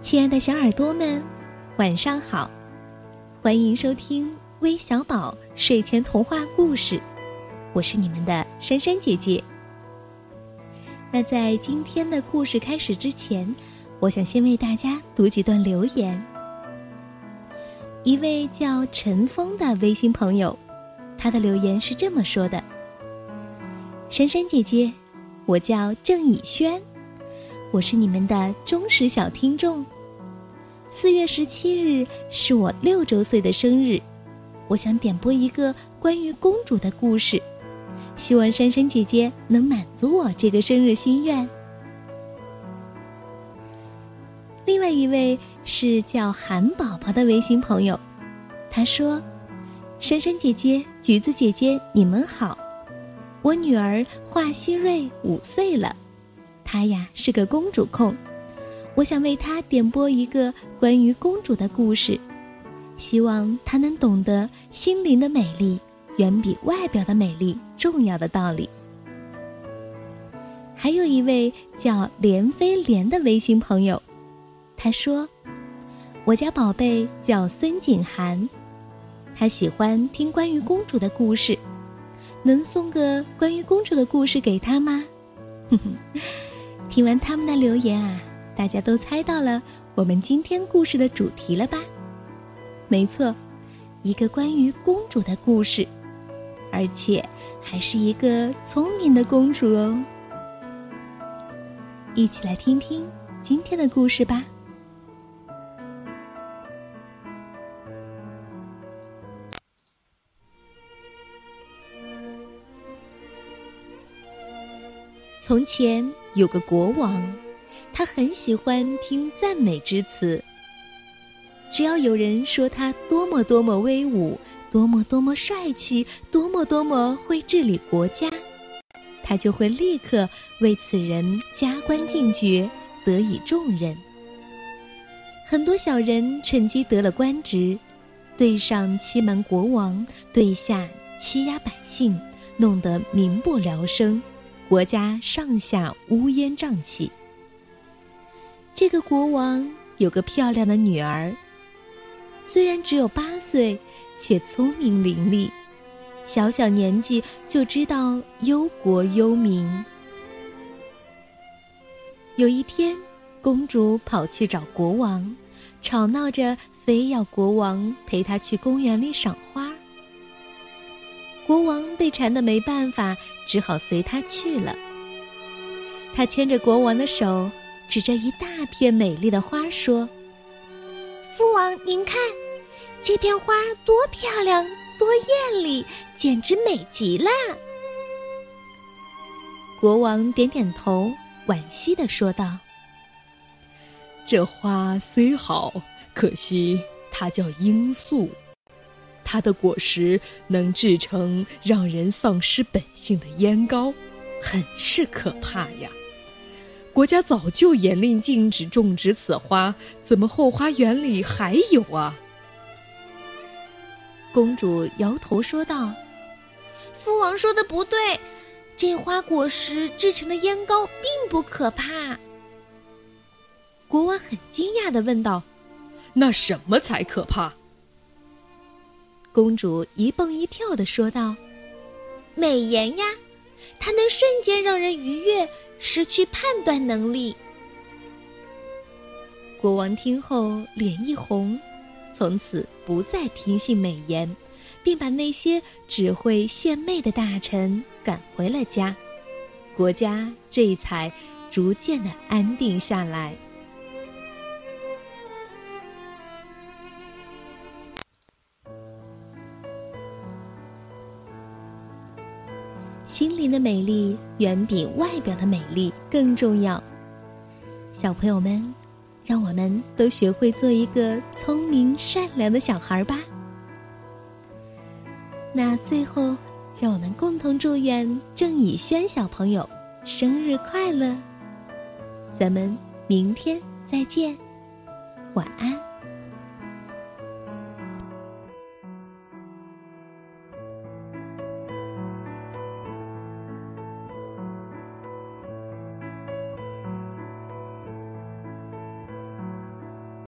亲爱的小耳朵们，晚上好！欢迎收听微小宝睡前童话故事，我是你们的珊珊姐姐。那在今天的故事开始之前，我想先为大家读几段留言。一位叫陈峰的微信朋友，他的留言是这么说的：“珊珊姐姐，我叫郑以轩。”我是你们的忠实小听众。四月十七日是我六周岁的生日，我想点播一个关于公主的故事，希望珊珊姐姐能满足我这个生日心愿。另外一位是叫韩宝宝的微信朋友，他说：“珊珊姐姐、橘子姐姐，你们好，我女儿华希瑞五岁了。”她呀是个公主控，我想为她点播一个关于公主的故事，希望她能懂得心灵的美丽远比外表的美丽重要的道理。还有一位叫连飞莲的微信朋友，他说：“我家宝贝叫孙景涵，他喜欢听关于公主的故事，能送个关于公主的故事给他吗？”哼哼。听完他们的留言啊，大家都猜到了我们今天故事的主题了吧？没错，一个关于公主的故事，而且还是一个聪明的公主哦。一起来听听今天的故事吧。从前有个国王，他很喜欢听赞美之词。只要有人说他多么多么威武，多么多么帅气，多么多么会治理国家，他就会立刻为此人加官进爵，得以重任。很多小人趁机得了官职，对上欺瞒国王，对下欺压百姓，弄得民不聊生。国家上下乌烟瘴气。这个国王有个漂亮的女儿，虽然只有八岁，却聪明伶俐，小小年纪就知道忧国忧民。有一天，公主跑去找国王，吵闹着非要国王陪她去公园里赏花。国王被缠得没办法，只好随他去了。他牵着国王的手，指着一大片美丽的花说：“父王，您看，这片花多漂亮，多艳丽，简直美极了。”国王点点头，惋惜的说道：“这花虽好，可惜它叫罂粟。”它的果实能制成让人丧失本性的烟膏，很是可怕呀！国家早就严令禁止种植此花，怎么后花园里还有啊？公主摇头说道：“父王说的不对，这花果实制成的烟膏并不可怕。”国王很惊讶的问道：“那什么才可怕？”公主一蹦一跳的说道：“美颜呀，它能瞬间让人愉悦，失去判断能力。”国王听后脸一红，从此不再听信美言，并把那些只会献媚的大臣赶回了家，国家这才逐渐的安定下来。心灵的美丽远比外表的美丽更重要。小朋友们，让我们都学会做一个聪明善良的小孩吧。那最后，让我们共同祝愿郑以轩小朋友生日快乐！咱们明天再见，晚安。